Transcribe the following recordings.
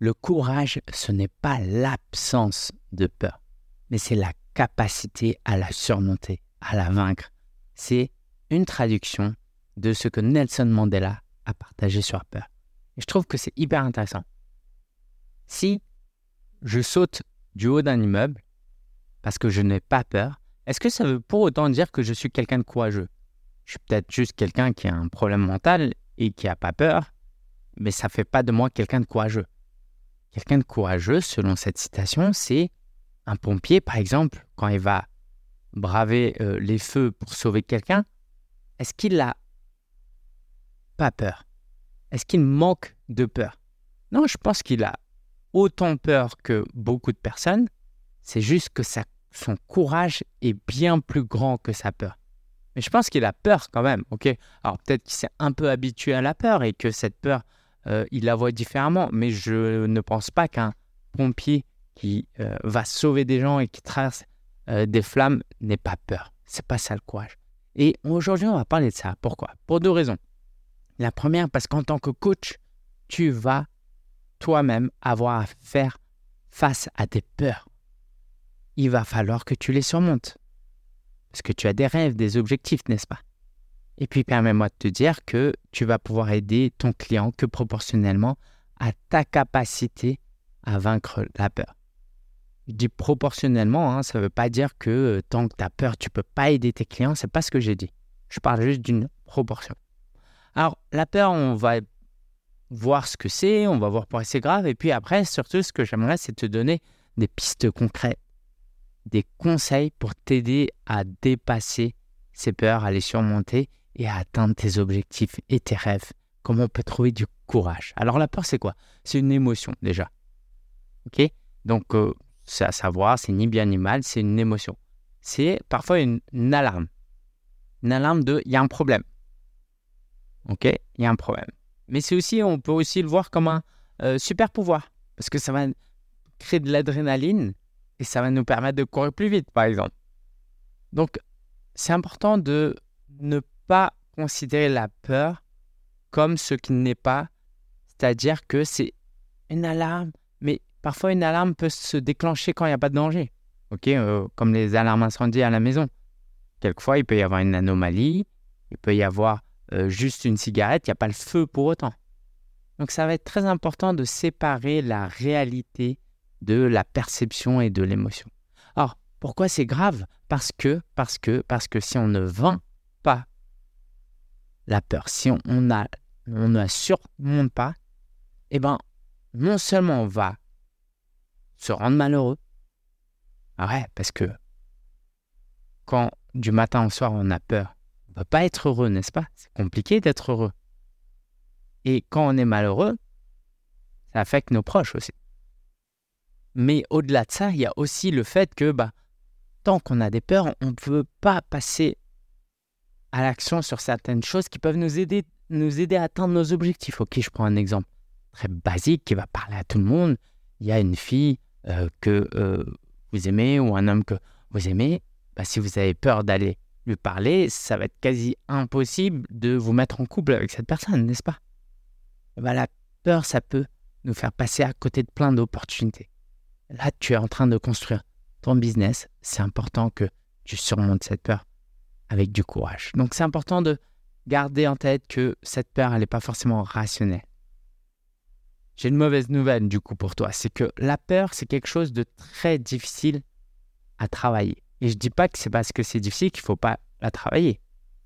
Le courage, ce n'est pas l'absence de peur, mais c'est la capacité à la surmonter, à la vaincre. C'est une traduction de ce que Nelson Mandela a partagé sur peur. Et je trouve que c'est hyper intéressant. Si je saute du haut d'un immeuble parce que je n'ai pas peur, est-ce que ça veut pour autant dire que je suis quelqu'un de courageux? Je suis peut-être juste quelqu'un qui a un problème mental et qui n'a pas peur, mais ça ne fait pas de moi quelqu'un de courageux. Quelqu'un de courageux, selon cette citation, c'est un pompier, par exemple, quand il va braver euh, les feux pour sauver quelqu'un, est-ce qu'il n'a pas peur? Est-ce qu'il manque de peur? Non, je pense qu'il a autant peur que beaucoup de personnes. C'est juste que son courage est bien plus grand que sa peur. Mais je pense qu'il a peur quand même, ok? Alors peut-être qu'il s'est un peu habitué à la peur et que cette peur, euh, il la voit différemment. Mais je ne pense pas qu'un pompier qui euh, va sauver des gens et qui traverse euh, des flammes n'ait pas peur. C'est pas ça le courage. Et aujourd'hui, on va parler de ça. Pourquoi? Pour deux raisons. La première, parce qu'en tant que coach, tu vas toi-même avoir à faire face à tes peurs. Il va falloir que tu les surmontes. Parce que tu as des rêves, des objectifs, n'est-ce pas? Et puis permets-moi de te dire que tu vas pouvoir aider ton client que proportionnellement à ta capacité à vaincre la peur. Je dis proportionnellement, hein, ça ne veut pas dire que euh, tant que tu as peur, tu ne peux pas aider tes clients. Ce n'est pas ce que j'ai dit. Je parle juste d'une proportion. Alors, la peur, on va voir ce que c'est, on va voir pourquoi c'est grave. Et puis après, surtout, ce que j'aimerais, c'est te donner des pistes concrètes, des conseils pour t'aider à dépasser ces peurs, à les surmonter et à atteindre tes objectifs et tes rêves. Comment on peut trouver du courage? Alors la peur, c'est quoi? C'est une émotion déjà. Ok? Donc, euh, c'est à savoir, c'est ni bien ni mal, c'est une émotion. C'est parfois une, alarme. Une alarme de il y a un problème. Ok? Il y a un problème. Mais c'est aussi, on peut aussi le voir comme un euh, super pouvoir. Parce que ça va créer de l'adrénaline et ça va nous permettre de courir plus vite, par exemple. Donc, c'est important de ne pas considérer la peur comme ce qui n'est pas, c'est-à-dire que c'est une alarme, mais parfois une alarme peut se déclencher quand il n'y a pas de danger. Ok, euh, comme les alarmes incendies à la maison. Quelquefois, il peut y avoir une anomalie, il peut y avoir euh, juste une cigarette, il n'y a pas le feu pour autant. Donc ça va être très important de séparer la réalité de la perception et de l'émotion. Alors, pourquoi c'est grave? Parce que, parce que, parce que si on ne pas la peur, si on, a, on ne surmonte pas, eh ben, non seulement on va se rendre malheureux, ah ouais, parce que quand du matin au soir on a peur, peut pas être heureux, n'est-ce pas? C'est compliqué d'être heureux. Et quand on est malheureux, ça affecte nos proches aussi. Mais au-delà de ça, il y a aussi le fait que bah, tant qu'on a des peurs, on ne peut pas passer à l'action sur certaines choses qui peuvent nous aider, nous aider à atteindre nos objectifs. Ok, je prends un exemple très basique qui va parler à tout le monde. Il y a une fille euh, que euh, vous aimez ou un homme que vous aimez. Bah, si vous avez peur d'aller lui parler, ça va être quasi impossible de vous mettre en couple avec cette personne, n'est-ce pas? Bah, La peur, ça peut nous faire passer à côté de plein d'opportunités. Là, tu es en train de construire ton business. C'est important que tu surmontes cette peur avec du courage. Donc, c'est important de garder en tête que cette peur, elle n'est pas forcément rationnelle. J'ai une mauvaise nouvelle du coup pour toi, c'est que la peur, c'est quelque chose de très difficile à travailler. Et je ne dis pas que c'est parce que c'est difficile qu'il ne faut pas la travailler.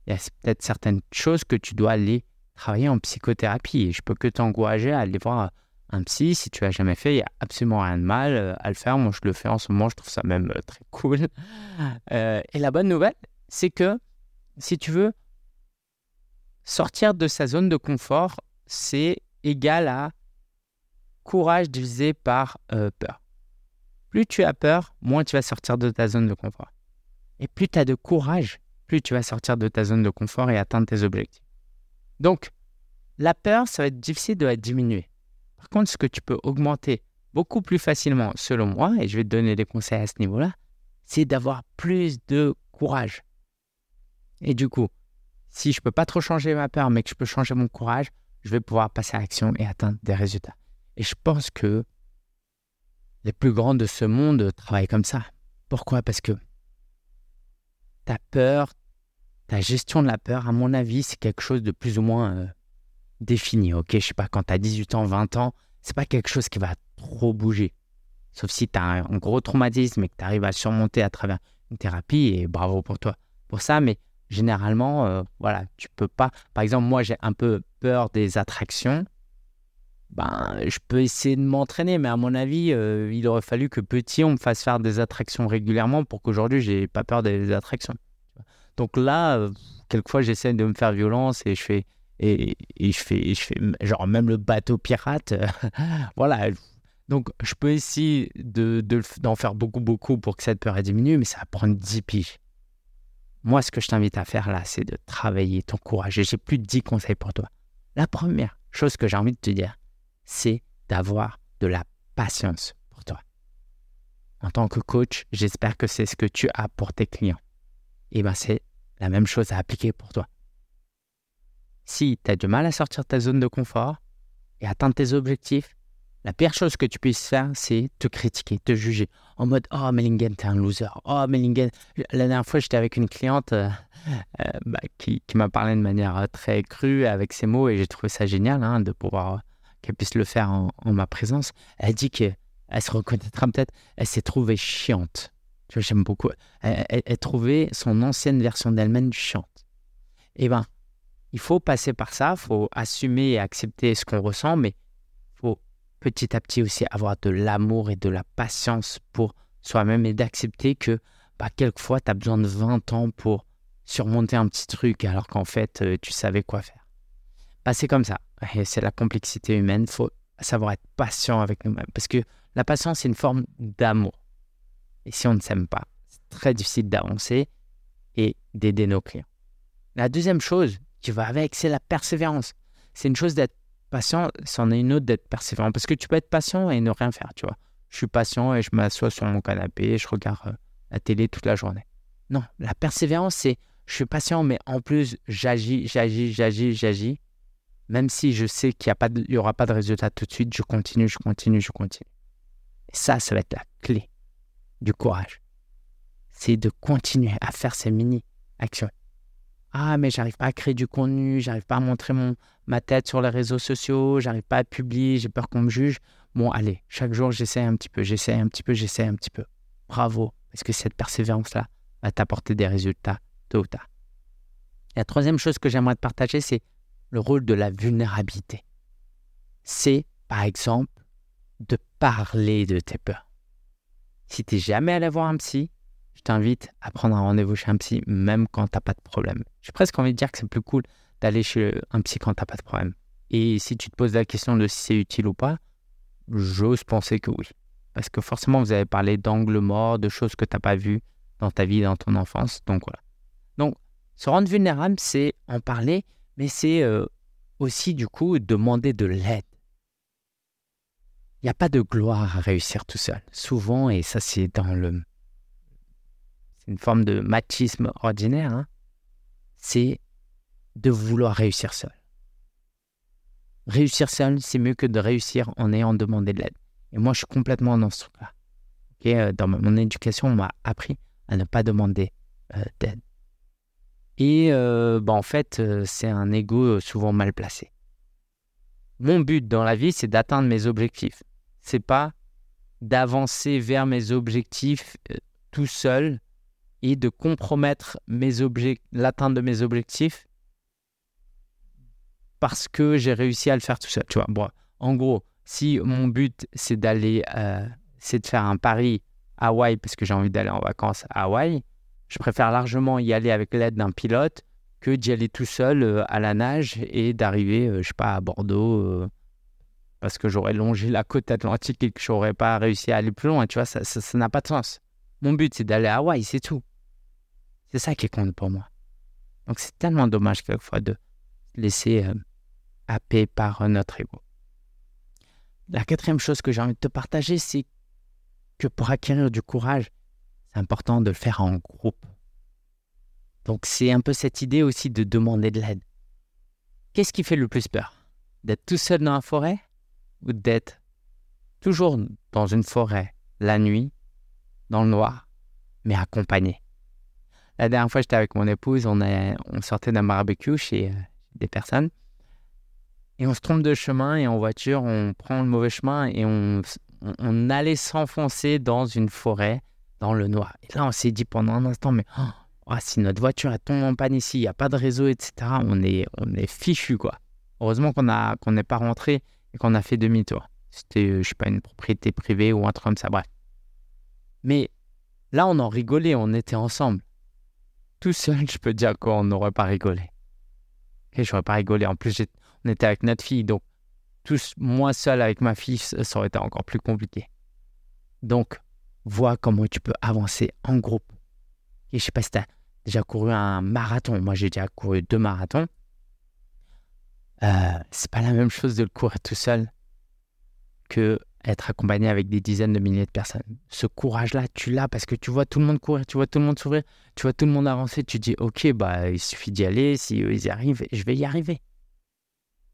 Il y a peut-être certaines choses que tu dois aller travailler en psychothérapie. Et je peux que t'encourager à aller voir un psy. Si tu l'as jamais fait, il n'y a absolument rien de mal euh, à le faire. Moi, je le fais en ce moment. Je trouve ça même euh, très cool. Euh, et la bonne nouvelle, c'est que si tu veux sortir de sa zone de confort, c'est égal à courage divisé par peur. Plus tu as peur, moins tu vas sortir de ta zone de confort. Et plus tu as de courage, plus tu vas sortir de ta zone de confort et atteindre tes objectifs. Donc, la peur, ça va être difficile de la diminuer. Par contre, ce que tu peux augmenter beaucoup plus facilement, selon moi, et je vais te donner des conseils à ce niveau-là, c'est d'avoir plus de courage. Et du coup, si je ne peux pas trop changer ma peur, mais que je peux changer mon courage, je vais pouvoir passer à l'action et atteindre des résultats. Et je pense que les plus grands de ce monde travaillent comme ça. Pourquoi? Parce que ta peur, ta gestion de la peur, à mon avis, c'est quelque chose de plus ou moins euh, défini. Ok, je sais pas, quand tu as 18 ans, 20 ans, c'est pas quelque chose qui va trop bouger. Sauf si tu as un, gros traumatisme et que tu arrives à surmonter à travers une thérapie, et bravo pour toi pour ça. Mais généralement, euh, voilà, tu peux pas. Par exemple, moi, j'ai un peu peur des attractions. Ben, je peux essayer de m'entraîner, mais à mon avis, euh, il aurait fallu que petit, on me fasse faire des attractions régulièrement pour qu'aujourd'hui, j'ai pas peur des attractions. Donc là, euh, quelquefois, j'essaie de me faire violence et je fais et, je fais je fais genre même le bateau pirate. voilà. Donc, je peux essayer de, d'en faire beaucoup, beaucoup pour que cette peur diminue, mais ça va prendre 10 piges. Moi, ce que je t'invite à faire là, c'est de travailler ton courage. J'ai plus de 10 conseils pour toi. La première chose que j'ai envie de te dire, c'est d'avoir de la patience pour toi. En tant que coach, j'espère que c'est ce que tu as pour tes clients. Et bien, c'est la même chose à appliquer pour toi. Si tu as du mal à sortir de ta zone de confort et atteindre tes objectifs, la pire chose que tu puisses faire, c'est te critiquer, te juger. En mode Oh, Mellingen, t'es un loser. Oh, Mellingen. La dernière fois, j'étais avec une cliente euh, euh, bah, qui, m'a parlé de manière euh, très crue avec ses mots et j'ai trouvé ça génial hein, de pouvoir qu'elle puisse le faire en, ma présence. Elle dit qu'elle se reconnaîtra peut-être. Elle s'est trouvée chiante. Tu vois, j'aime beaucoup. Elle, elle, trouvait son ancienne version d'elle-même chiante. Eh bien, il faut passer par ça. Il faut assumer et accepter ce qu'on ressent, mais petit à petit aussi avoir de l'amour et de la patience pour soi-même et d'accepter que bah, quelquefois tu as besoin de 20 ans pour surmonter un petit truc alors qu'en fait euh, tu savais quoi faire. Bah, c'est comme ça. c'est la complexité humaine. Faut savoir être patient avec nous-mêmes parce que la patience c'est une forme d'amour. Et si on ne s'aime pas, c'est très difficile d'avancer et d'aider nos clients. La deuxième chose qui va avec, c'est la persévérance. C'est une chose d'être Patient, c'en est une autre d'être persévérant. Parce que tu peux être patient et ne rien faire, tu vois. Je suis patient et je m'assois sur mon canapé et je regarde euh, la télé toute la journée. Non, la persévérance, c'est je suis patient, mais en plus, j'agis, j'agis, j'agis, j'agis. Même si je sais qu'il n'y aura pas de résultat tout de suite, je continue, je continue, je continue. Et ça, ça va être la clé du courage. C'est de continuer à faire ces mini-actions. Ah, mais j'arrive pas à créer du contenu, j'arrive pas à montrer mon, ma tête sur les réseaux sociaux, j'arrive pas à publier, j'ai peur qu'on me juge. Bon, allez, chaque jour, j'essaie un petit peu, j'essaie un petit peu, j'essaie un petit peu. Bravo, parce que cette persévérance-là va t'apporter des résultats tôt ou tard. la troisième chose que j'aimerais te partager, c'est le rôle de la vulnérabilité. C'est, par exemple, de parler de tes peurs. Si tu n'es jamais allé voir un psy, je t'invite à prendre un rendez-vous chez un psy, même quand tu n'as pas de problème. J'ai presque envie de dire que c'est plus cool d'aller chez un psy quand tu n'as pas de problème. Et si tu te poses la question de si c'est utile ou pas, j'ose penser que oui. Parce que forcément, vous avez parlé d'angles morts, de choses que tu n'as pas vues dans ta vie, dans ton enfance. Donc voilà. Donc, se rendre vulnérable, c'est en parler, mais c'est euh, aussi du coup demander de l'aide. Il n'y a pas de gloire à réussir tout seul. Souvent, et ça c'est dans le une forme de machisme ordinaire, hein, c'est de vouloir réussir seul. Réussir seul, c'est mieux que de réussir en ayant demandé de l'aide. Et moi, je suis complètement dans ce truc-là. Euh, dans mon éducation, on m'a appris à ne pas demander euh, d'aide. Et euh, bah, en fait, c'est un ego souvent mal placé. Mon but dans la vie, c'est d'atteindre mes objectifs. C'est pas d'avancer vers mes objectifs tout seul et de compromettre l'atteinte de mes objectifs parce que j'ai réussi à le faire tout seul. Tu vois, bon, en gros, si mon but c'est d'aller, euh, c'est de faire un pari à Hawaï parce que j'ai envie d'aller en vacances à Hawaï, je préfère largement y aller avec l'aide d'un pilote que d'y aller tout seul euh, à la nage et d'arriver, euh, je sais pas, à Bordeaux parce que j'aurais longé la côte atlantique et que j'aurais pas réussi à aller plus loin. Tu vois, ça n'a ça, pas de sens. Mon but c'est d'aller à Hawaï, c'est tout. C'est ça qui compte pour moi. Donc c'est tellement dommage quelquefois de laisser euh, happer par notre ego. La quatrième chose que j'ai envie de te partager, c'est que pour acquérir du courage, c'est important de le faire en groupe. Donc c'est un peu cette idée aussi de demander de l'aide. Qu'est-ce qui fait le plus peur? D'être tout seul dans la forêt ou d'être toujours dans une forêt, la nuit, dans le noir, mais accompagné? La dernière fois, j'étais avec mon épouse, on, on sortait d'un barbecue chez euh, des personnes. Et on se trompe de chemin et en voiture, on prend le mauvais chemin et on, on, allait s'enfoncer dans une forêt, dans le noir. Et là, on s'est dit pendant un instant, mais oh, oh, si notre voiture tombe en panne ici, il n'y a pas de réseau, etc., on est, on est fichu, quoi. Heureusement qu'on qu'on n'est pas rentré et qu'on a fait demi-tour. C'était, euh, je sais pas, une propriété privée ou un truc comme ça, bref. Mais là, on en rigolait, on était ensemble. Tout seul, je peux dire qu'on n'aurait pas rigolé. Et j'aurais pas rigolé. En plus, on était avec notre fille, donc tous, moi seul avec ma fille, ça aurait été encore plus compliqué. Donc, vois comment tu peux avancer en groupe. Et je sais pas si tu as déjà couru un marathon. Moi, j'ai déjà couru deux marathons. Euh, c'est pas la même chose de le courir tout seul que être accompagné avec des dizaines de milliers de personnes. Ce courage-là, tu l'as parce que tu vois tout le monde courir, tu vois tout le monde sourire, tu vois tout le monde avancer, tu dis ok, bah il suffit d'y aller, si ils y arrivent, je vais y arriver.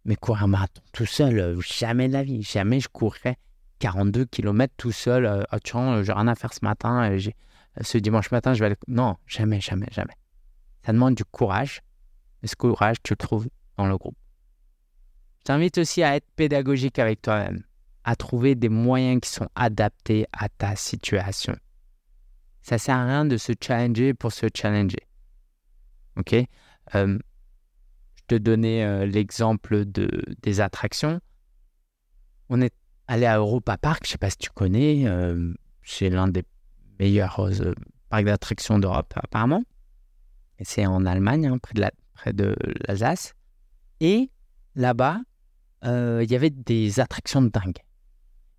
Mais courir un marathon tout seul, euh, jamais de la vie. Jamais je courrais 42 km tout seul. Euh, oh, tiens, j'ai rien à faire ce matin. Euh, ce dimanche matin, je vais aller. Non, jamais, jamais, jamais. Ça demande du courage. Et ce courage, tu le trouves dans le groupe. Je t'invite aussi à être pédagogique avec toi-même, à trouver des moyens qui sont adaptés à ta situation. Ça sert à rien de se challenger pour se challenger. OK? Te donner euh, l'exemple de, des attractions. On est allé à Europa Park, je ne sais pas si tu connais, euh, c'est l'un des meilleurs euh, parcs d'attractions d'Europe apparemment. C'est en Allemagne, hein, près de près de l'Alsace. Et là-bas, il y avait des attractions de dingue.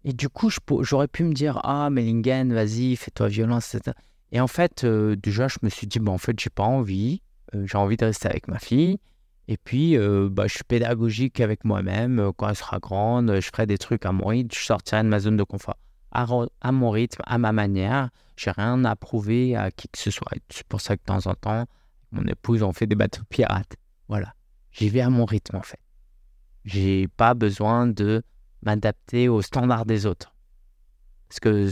Et du coup, j'aurais pu me dire, ah, Mellingen, vas-y, fais-toi violence, etc. Et en fait, déjà, je me suis dit, bon, en fait, j'ai pas envie. j'ai envie de rester avec ma fille. Et puis, euh, bah, je suis pédagogique avec moi-même. Euh, quand elle sera grande, je ferai des trucs à mon rythme. Je sortirai de ma zone de confort à, mon rythme, à ma manière. Je n'ai rien à prouver à qui que ce soit. C'est pour ça que de temps en temps, mon épouse, on fait des bateaux pirates. Voilà. J'y vais à mon rythme, en fait. J'ai pas besoin de m'adapter aux standards des autres. Parce que,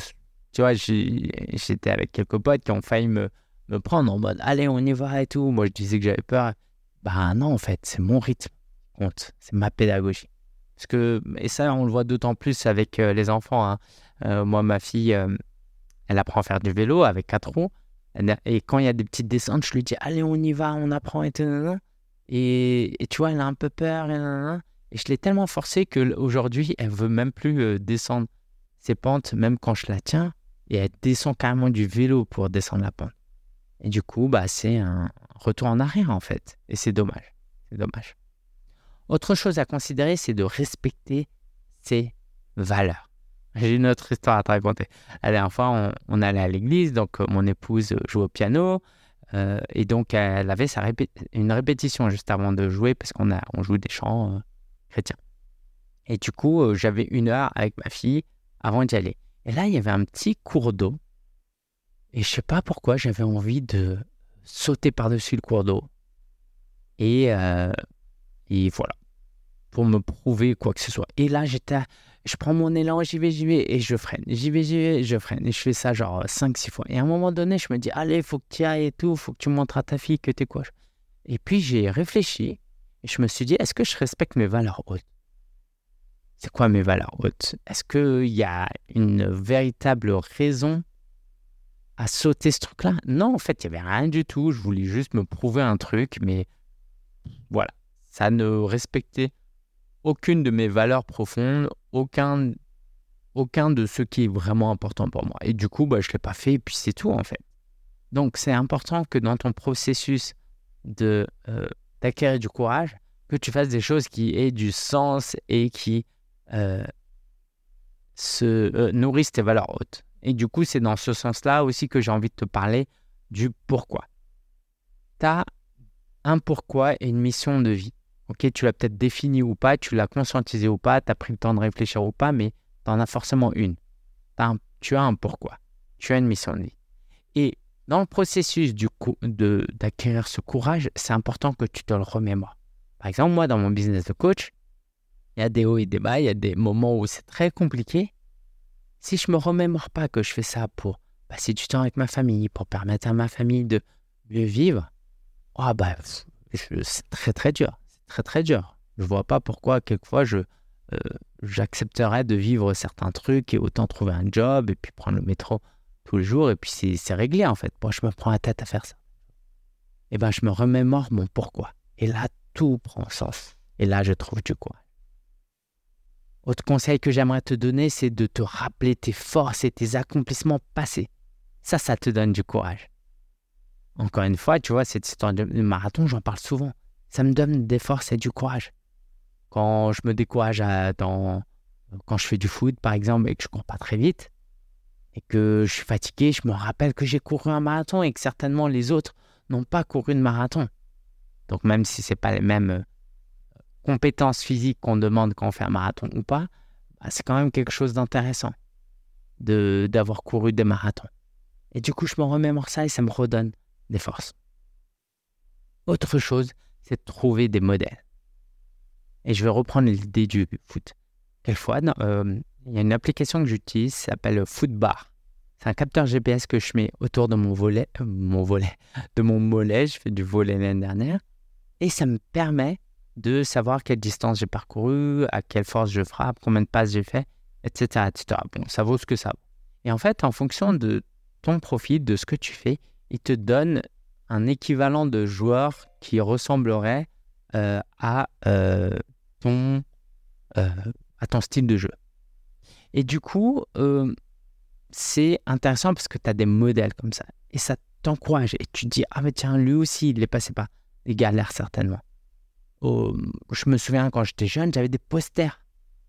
tu vois, j'étais avec quelques potes qui ont failli me, me prendre en mode allez, on y va et tout. Moi, je disais que j'avais peur. Bah non, en fait, c'est mon rythme compte, c'est ma pédagogie. Parce que, et ça, on le voit d'autant plus avec euh, les enfants. Hein. Euh, moi, ma fille, euh, elle apprend à faire du vélo avec quatre roues. Et quand il y a des petites descentes, je lui dis Allez, on y va, on apprend et tout. Et, et tu vois, elle a un peu peur. Et, et je l'ai tellement forcée qu'aujourd'hui, elle veut même plus descendre ses pentes, même quand je la tiens. Et elle descend carrément du vélo pour descendre la pente. Et du coup, bah, c'est un retour en arrière en fait. Et c'est dommage. C'est dommage. Autre chose à considérer, c'est de respecter ses valeurs. J'ai une autre histoire à te raconter. La dernière fois, on, allait à l'église, donc euh, mon épouse joue au piano. Euh, et donc, elle avait sa une répétition juste avant de jouer parce qu'on on joue des chants euh, Et du coup, j'avais une heure avec ma fille avant d'y aller. Et là, il y avait un petit cours d'eau et je sais pas pourquoi j'avais envie de sauter par-dessus le cours d'eau. Et, euh, et voilà. Pour me prouver quoi que ce soit. Et là, j'étais. Je prends mon élan, j'y vais, j'y vais, et je freine. J'y vais, j'y vais, je freine. Et je fais ça genre 5-6 fois. Et à un moment donné, je me dis, allez, faut que tu ailles et tout, faut que tu montres à ta fille que t'es quoi. Et puis j'ai réfléchi, et je me suis dit, est-ce que je respecte mes valeurs hautes? C'est quoi mes valeurs hautes? Est-ce qu'il y a une véritable raison à sauter ce truc-là? Non, en fait, il n'y avait rien du tout. Je voulais juste me prouver un truc, mais voilà. Ça ne respectait aucune de mes valeurs profondes, aucun, aucun de ce qui est vraiment important pour moi. Et du coup, bah, je ne l'ai pas fait, et puis c'est tout, en fait. Donc, c'est important que dans ton processus de euh, d'acquérir du courage, que tu fasses des choses qui aient du sens et qui euh, se euh, nourrissent tes valeurs hautes. Et du coup, c'est dans ce sens-là aussi que j'ai envie de te parler du pourquoi. Tu as un pourquoi et une mission de vie. Tu l'as peut-être défini ou pas, tu l'as conscientisé ou pas, tu as pris le temps de réfléchir ou pas, mais tu en as forcément une. tu as un pourquoi. Tu as une mission de vie. Dans le processus d'acquérir ce courage, c'est important que tu te le remémores. Par exemple, moi, dans mon business de coach, il y a des hauts et des bas, il y a des moments où c'est très compliqué, Si je me remémore pas que je fais ça pour passer du temps avec ma famille, pour permettre à ma famille de mieux vivre, oh bah, c'est très très dur. C'est très très dur. Je vois pas pourquoi quelquefois je euh, j'accepterais de vivre certains trucs et autant trouver un job et puis prendre le métro tous les jours et puis c'est réglé en fait. Moi, je me prends la tête à faire ça. Et eh ben, je me remémore mon pourquoi. Et là, tout prend sens. Et là, je trouve du courage. Autre conseil que j'aimerais te donner, c'est de te rappeler tes forces et tes accomplissements passés. Ça, ça te donne du courage. Encore une fois, tu vois, cette histoire de marathon, j'en parle souvent. Ça me donne des forces et du courage. Quand je me décourage dans, quand je fais du foot, par exemple, et que je cours pas très vite, et que je suis fatigué, je me rappelle que j'ai couru un marathon et que certainement les autres n'ont pas couru de marathon. Donc même si ce n'est pas les mêmes euh, compétences physiques qu'on demande quand on fait un marathon ou pas, bah, c'est quand même quelque chose d'intéressant de, d'avoir couru des marathons. Et du coup, je me remémore ça et ça me redonne des forces. Autre chose, c'est de trouver des modèles. Et je vais reprendre l'idée du foot. Quelquefois, euh, il y a une application que j'utilise, qui s'appelle Footbar. C'est un capteur GPS que je mets autour de mon volet, euh, mon volet, de mon mollet. Je fais du volet l'année dernière. Et ça me permet de savoir quelle distance j'ai parcouru, à quelle force je frappe, combien de passes j'ai fait, etc.. Bon, ça vaut ce que ça vaut. Et en fait, en fonction de ton profil, de ce que tu fais, il te donne un équivalent de joueur qui ressemblerait euh, euh, à ton style de jeu. Et du coup, euh, c'est intéressant parce que tu as des modèles comme ça. Et ça t'encourage. Et tu te dis, ah mais tiens, lui aussi, il est passé par des galères certainement. je me souviens quand j'étais jeune, j'avais des posters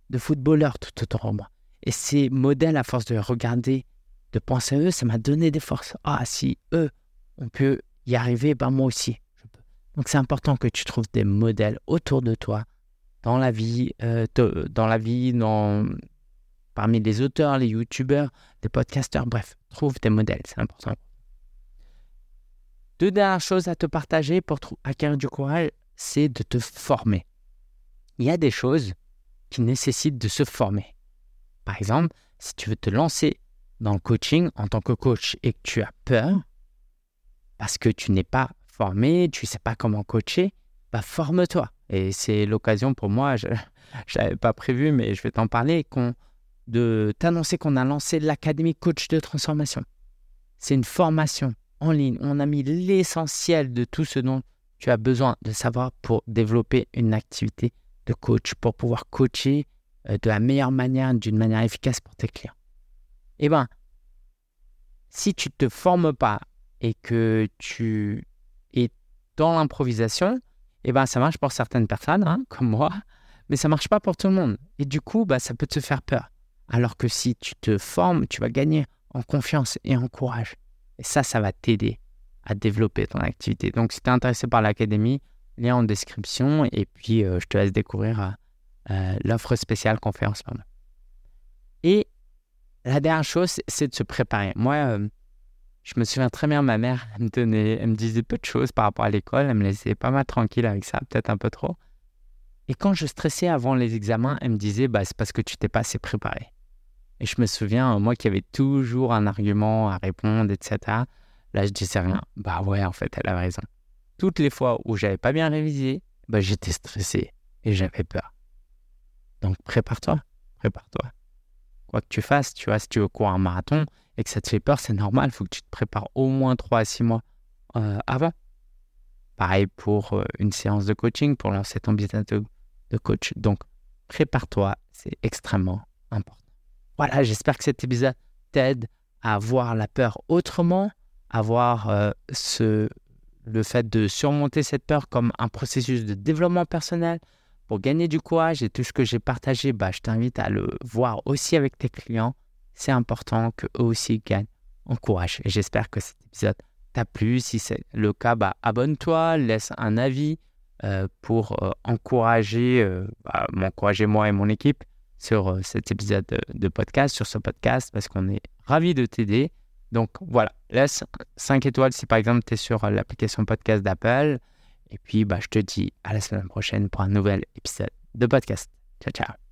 de footballeurs tout autour de moi. Et ces modèles, à force de regarder, de penser à eux, ça m'a donné des forces. Ah, si eux, on peut y arriver, ben moi aussi. Je peux. Donc c'est important que tu trouves des modèles autour de toi dans la vie, euh, dans la vie, dans, parmi les auteurs, les youtubeurs, les podcasteurs, bref, trouve des modèles, c'est important. Deux dernières choses à te partager pour acquérir du courage, c'est de te former. Il y a des choses qui nécessitent de se former. Par exemple, si tu veux te lancer dans le coaching en tant que coach et que tu as peur, parce que tu n'es pas formé, tu ne sais pas comment coacher, bah forme-toi. Et c'est l'occasion pour moi, je n'avais pas prévu, mais je vais t'en parler, de t'annoncer qu'on a lancé l'Académie Coach de Transformation. C'est une formation en ligne. On a mis l'essentiel de tout ce dont tu as besoin de savoir pour développer une activité de coach, pour pouvoir coacher euh, de la meilleure manière, d'une manière efficace pour tes clients. Eh bien, si tu ne te formes pas et que tu es dans l'improvisation, eh ben, ça marche pour certaines personnes, hein, comme moi, mais ça marche pas pour tout le monde. Et du coup, bah, ça peut te faire peur. Alors que si tu te formes, tu vas gagner en confiance et en courage. Et ça, ça va t'aider à développer ton activité. Donc, si tu es intéressé par l'académie, lien en description. Et puis, euh, je te laisse découvrir euh, euh, l'offre spéciale qu'on fait en ce moment. Et la dernière chose, c'est de se préparer. Moi, je me souviens très bien, ma mère, elle me, donnait, elle me disait peu de choses par rapport à l'école. Elle me laissait pas mal tranquille avec ça, peut-être un peu trop. Et quand je stressais avant les examens, elle me disait bah, c'est parce que tu t'es pas assez préparé. Et je me souviens, moi qui avais toujours un argument à répondre, etc. Là, je disais rien. Bah ouais, en fait, elle a raison. Toutes les fois où j'avais pas bien révisé, bah, j'étais stressé et j'avais peur. Donc prépare-toi, prépare-toi. Quoi que tu fasses, tu vois, si tu veux courir un marathon, et que ça te fait peur, c'est normal. Il faut que tu te prépares au moins 3 à 6 mois euh, avant. Pareil pour euh, une séance de coaching, pour lancer ton business de, coach. Donc, prépare-toi, c'est extrêmement important. Voilà, j'espère que cet épisode t'aide à voir la peur autrement, à voir euh, ce, le fait de surmonter cette peur comme un processus de développement personnel pour gagner du courage et tout ce que j'ai partagé, bah, je t'invite à le voir aussi avec tes clients c'est important qu'eux aussi gagnent en courage. Et j'espère que cet épisode t'a plu. Si c'est le cas, bah, abonne-toi, laisse un avis euh, pour euh, encourager, bah, m'encourager moi et mon équipe sur cet épisode de, podcast, sur ce podcast, parce qu'on est ravis de t'aider. Donc voilà, laisse 5 étoiles si par exemple tu es sur l'application podcast d'Apple. Et puis bah, je te dis à la semaine prochaine pour un nouvel épisode de podcast. Ciao, ciao.